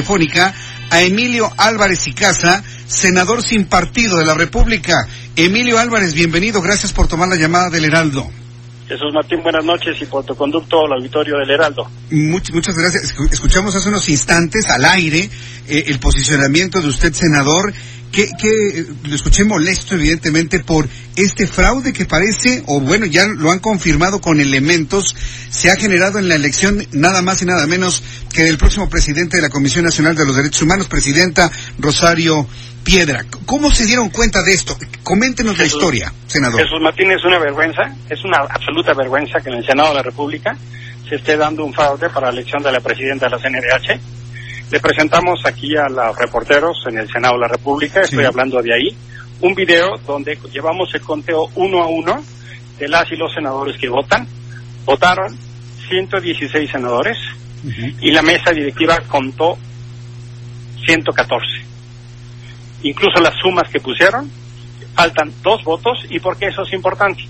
Telefónica a Emilio Álvarez y Casa, senador sin partido de la República. Emilio Álvarez, bienvenido. Gracias por tomar la llamada del Heraldo. Jesús Martín, buenas noches y por tu conducto al auditorio del Heraldo. Much- muchas gracias. Escu- Escuchamos hace unos instantes al aire eh, el posicionamiento de usted, senador, que, que eh, lo escuché molesto, evidentemente, por este fraude que parece, o bueno, ya lo han confirmado con elementos, se ha generado en la elección nada más y nada menos que del próximo presidente de la Comisión Nacional de los Derechos Humanos, presidenta Rosario Piedra. ¿Cómo se dieron cuenta de esto? Coméntenos la historia, senador. Jesús Martín es una vergüenza, es una absoluta vergüenza que en el Senado de la República se esté dando un fraude para la elección de la presidenta de la CNDH. Le presentamos aquí a los reporteros en el Senado de la República, estoy Sí. hablando de ahí, un video donde llevamos el conteo uno a uno de las y los senadores que votan. Votaron 116 senadores Ujú. y la mesa directiva contó 114. Incluso las sumas que pusieron, faltan dos votos. ¿Y por qué eso es importante?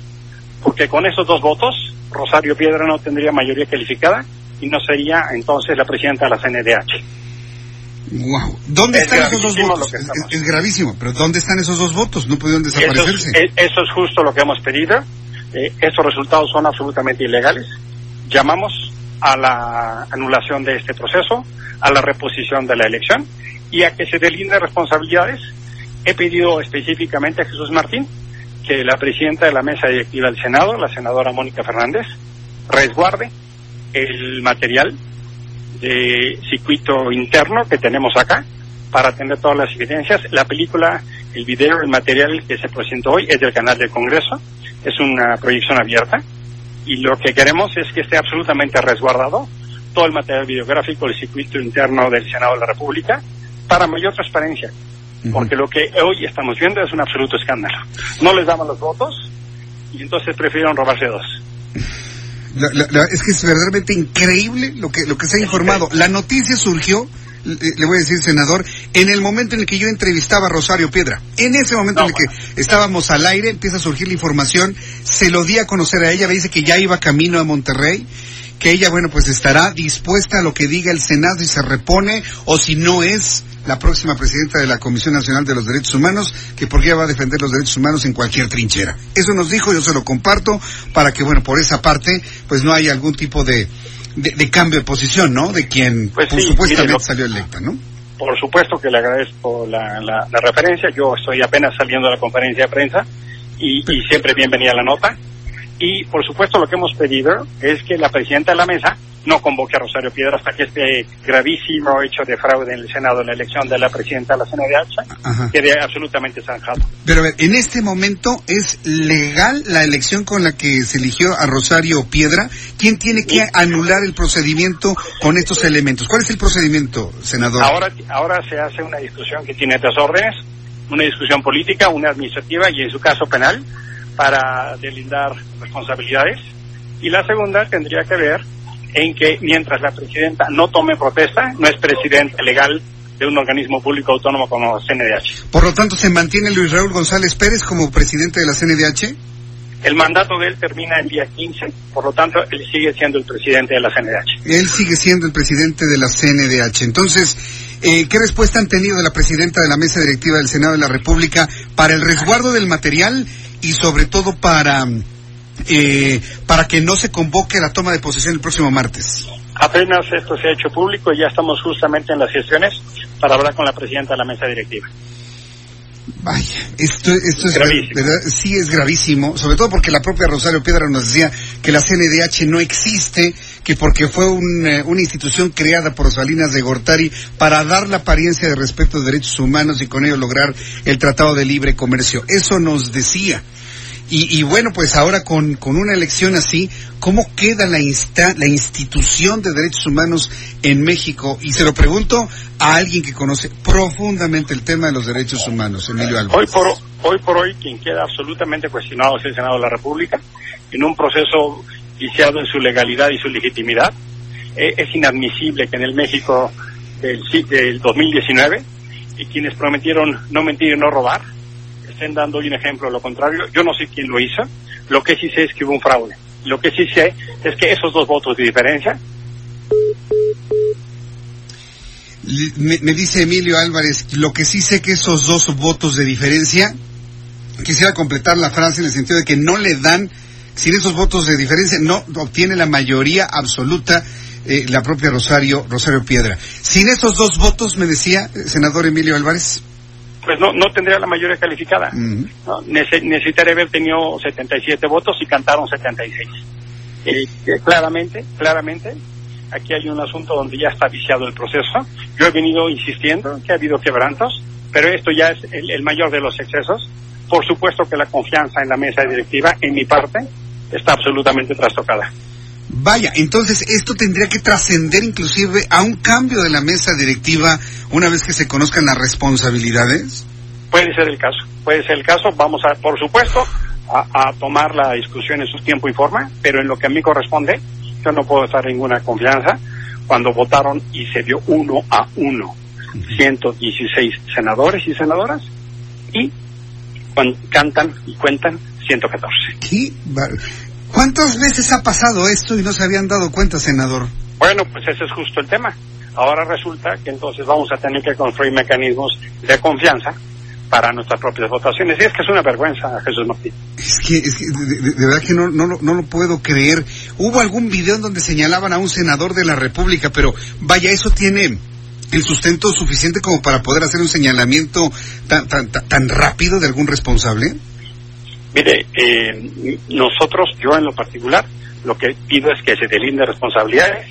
Porque con esos dos votos, Rosario Piedra no tendría mayoría calificada y no sería entonces la presidenta de la CNDH. Wow. ¿Dónde Es están esos dos votos? Es, gravísimo, pero ¿dónde están esos dos votos? No pudieron Eso desaparecerse. es, e- eso es justo lo que hemos pedido. Eh, estos resultados son absolutamente ilegales. Llamamos a la anulación de este proceso, a la reposición de la elección y a que se delinden responsabilidades. He pedido específicamente a Jesús Martín que la presidenta de la mesa directiva del Senado, la senadora Mónica Fernández, resguarde el material de circuito interno que tenemos acá para tener todas las evidencias. La película, el video, el material que se presentó hoy es del canal del Congreso, es una proyección abierta y lo que queremos es que esté absolutamente resguardado todo el material videográfico del circuito interno del Senado de la República para mayor transparencia, porque lo que hoy estamos viendo es un absoluto escándalo. No les daban los votos y entonces prefirieron robarse dos. La- la- la- es que es verdaderamente increíble lo que, lo que se ha informado. La noticia surgió, le, le voy a decir, senador, en el momento en el que yo entrevistaba a Rosario Piedra. En ese momento No, en el que estábamos al aire, empieza a surgir la información, se lo di a conocer a ella, me dice que ya iba camino a Monterrey, que ella, bueno, pues estará dispuesta a lo que diga el Senado y se repone, o si no es la próxima presidenta de la Comisión Nacional de los Derechos Humanos, que porque ella va a defender los derechos humanos en cualquier trinchera. Eso nos dijo, yo se lo comparto, para que, bueno, por esa parte, pues no haya algún tipo de, de, de cambio de posición, ¿no? De quien Pues sí, supuestamente mire, salió electa, ¿no? Por supuesto que le agradezco la, la- la referencia. Yo estoy apenas saliendo de la conferencia de prensa y, y siempre bienvenida la nota. Y por supuesto lo que hemos pedido es que la presidenta de la mesa no convoque a Rosario Piedra hasta que este gravísimo hecho de fraude en el Senado en la elección de la presidenta de la CNDH quede absolutamente zanjado. Pero a ver, en este momento es legal la elección con la que se eligió a Rosario Piedra. ¿Quién tiene que anular el procedimiento con estos elementos? ¿Cuál es el procedimiento, senador? Ahora, ahora se hace una discusión que tiene tres órdenes, una discusión política, una administrativa y en su caso penal para delindar responsabilidades. Y la segunda tendría que ver en que mientras la presidenta no tome protesta, no es presidente legal de un organismo público autónomo como CNDH. Por lo tanto, ¿se mantiene Luis Raúl González Pérez como presidente de la CNDH? El mandato de él termina el día 15, por lo tanto, él sigue siendo el presidente de la CNDH. Él sigue siendo el presidente de la CNDH. Entonces, eh, ¿qué respuesta han tenido de la presidenta de la mesa directiva del Senado de la República para el resguardo del material y sobre todo para, eh, para que no se convoque la toma de posesión el próximo martes? Apenas esto se ha hecho público y ya estamos justamente en las gestiones para hablar con la presidenta de la mesa directiva. Vaya, esto, esto es Gravísimo. verdad, sí es gravísimo, sobre todo porque la propia Rosario Piedra nos decía que la CNDH no existe, que porque fue un, eh, una institución creada por Salinas de Gortari para dar la apariencia de respeto de derechos humanos y con ello lograr el Tratado de Libre Comercio. Eso nos decía. Y, bueno, pues ahora con, con una elección así, ¿cómo queda la, insta, la institución de derechos humanos en México? Y se lo pregunto a alguien que conoce profundamente el tema de los derechos humanos, Emilio Álvarez. Hoy por, hoy por hoy, quien queda absolutamente cuestionado es el Senado de la República, en un proceso viciado en su legalidad y su legitimidad. Eh, es inadmisible que en el México del, del 2019, y quienes prometieron no mentir y no robar, estén dando hoy un ejemplo de lo contrario. Yo no sé quién lo hizo. Lo que sí sé es que hubo un fraude. Lo que sí sé es que esos dos votos de diferencia. Me, dice Emilio Álvarez, lo que sí sé que esos dos votos de diferencia, quisiera completar la frase en el sentido de que no le dan, sin esos votos de diferencia, no obtiene la mayoría absoluta eh, la propia Rosario, Rosario Piedra. Sin esos dos votos, me decía, eh, senador Emilio Álvarez pues no, no tendría la mayoría calificada. necesitaría haber tenido 77 votos y cantaron 76. Eh, claramente, claramente, aquí hay un asunto donde ya está viciado el proceso. Yo he venido insistiendo que ha habido quebrantos, pero esto ya es el, mayor de los excesos. Por supuesto que la confianza en la mesa directiva, en mi parte, está absolutamente trastocada. Vaya, entonces esto tendría que trascender inclusive a un cambio de la mesa directiva una vez que se conozcan las responsabilidades. Puede ser el caso, puede ser el caso. Vamos a, por supuesto, a, tomar la discusión en su tiempo y forma, pero en lo que a mí corresponde, yo no puedo estar ninguna confianza cuando votaron y se dio uno a uno, 116 senadores y senadoras, y cantan y cuentan 114. ¿Qué? ¿Cuántas veces ha pasado esto y no se habían dado cuenta, senador? Bueno, pues ese es justo el tema. Ahora resulta que entonces vamos a tener que construir mecanismos de confianza para nuestras propias votaciones. Y es que es una vergüenza, Jesús Martín. Es que, es que de, verdad que no, no, no, lo puedo creer. Hubo algún video en donde señalaban a un senador de la República, pero vaya, eso tiene el sustento suficiente como para poder hacer un señalamiento tan, tan, tan rápido de algún responsable. Mire, eh, nosotros, yo en lo particular, lo que pido es que se delinde responsabilidades.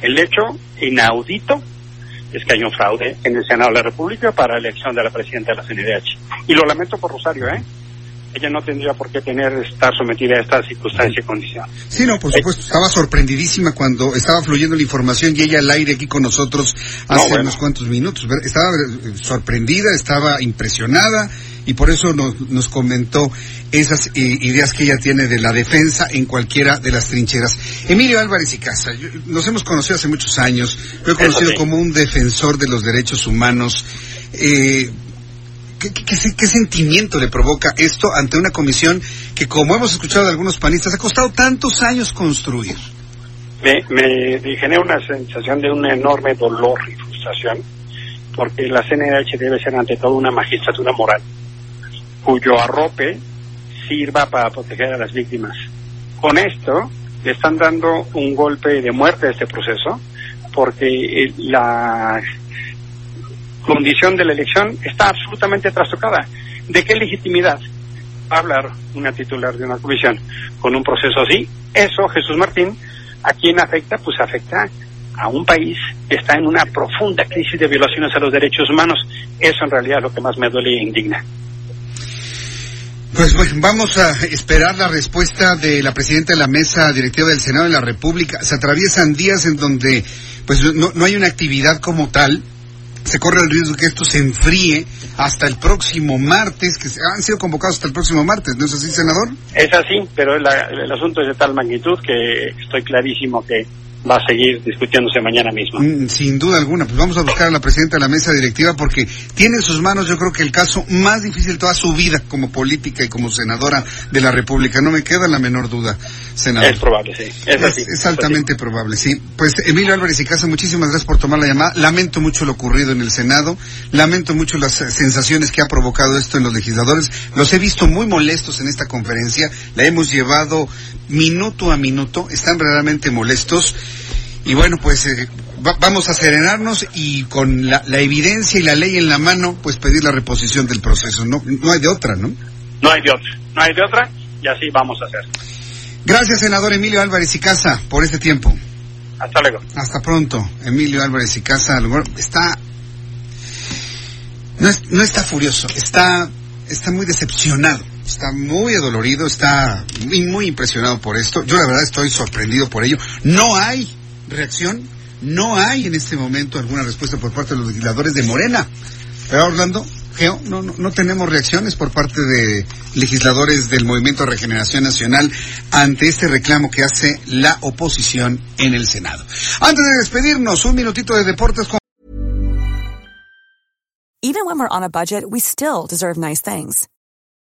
El hecho inaudito es que hay un fraude en el Senado de la República para la elección de la presidenta de la CNDH. Y lo lamento por Rosario, ¿eh? Ella no tendría por qué tener estar sometida a esta circunstancia y condición. Sí, no, por supuesto. Estaba sorprendidísima cuando estaba fluyendo la información y ella al aire aquí con nosotros hace unos cuantos minutos. Estaba eh, sorprendida, estaba impresionada y por eso nos, nos comentó esas eh, ideas que ella tiene de la defensa en cualquiera de las trincheras. Emilio Álvarez y Casa, nos hemos conocido hace muchos años, lo he conocido como un defensor de los derechos humanos. Eh, ¿qué, qué, sentimiento le provoca esto ante una comisión que, como hemos escuchado de algunos panistas, ha costado tantos años construir? Me, me genera una sensación de un enorme dolor y frustración, porque la CNH debe ser ante todo una magistratura moral cuyo arrope sirva para proteger a las víctimas. Con esto le están dando un golpe de muerte a este proceso porque eh, la condición de la elección está absolutamente trastocada. ¿De qué legitimidad va a hablar una titular de una comisión con un proceso así? Eso, Jesús Martín, ¿a quién afecta? Pues afecta a un país que está en una profunda crisis de violaciones a los derechos humanos. Eso en realidad es lo que más me duele e indigna. Pues bueno, vamos a esperar la respuesta de la presidenta de la mesa directiva del Senado de la República. Se atraviesan días en donde pues no, no hay una actividad como tal. Se corre el riesgo que esto se enfríe hasta el próximo martes, que han sido convocados hasta el próximo martes, ¿no es así, senador? Es así, pero el asunto es de tal magnitud que estoy clarísimo que va a seguir discutiéndose mañana mismo. Mm, sin duda alguna, pues vamos a buscar a la presidenta de la mesa directiva porque tiene en sus manos yo creo que el caso más difícil de toda su vida como política y como senadora de la República. No me queda la menor duda, senador. Es probable, sí. Es, es, altamente probable, sí. Pues Emilio Álvarez y Casa, muchísimas gracias por tomar la llamada. Lamento mucho lo ocurrido en el Senado. Lamento mucho las sensaciones que ha provocado esto en los legisladores. Los he visto muy molestos en esta conferencia. La hemos llevado minuto a minuto. Están realmente molestos. Y bueno, pues eh, vamos a serenarnos y con la, evidencia y la ley en la mano, pues pedir la reposición del proceso. No, no hay de otra, ¿no? No hay de otra, no hay de otra y así vamos a hacer. Gracias, senador Emilio Álvarez y Casa, por este tiempo. Hasta luego. Hasta pronto. Emilio Álvarez y Casa está... No, no está furioso, está, está muy decepcionado está muy adolorido, está muy, impresionado por esto. Yo la verdad estoy sorprendido por ello. No hay reacción, no hay en este momento alguna respuesta por parte de los legisladores de Morena. Pero Orlando, Geo, no, no, tenemos reacciones por parte de legisladores del Movimiento Regeneración Nacional ante este reclamo que hace la oposición en el Senado. Antes de despedirnos, un minutito de deportes con Even budget, we still deserve nice things.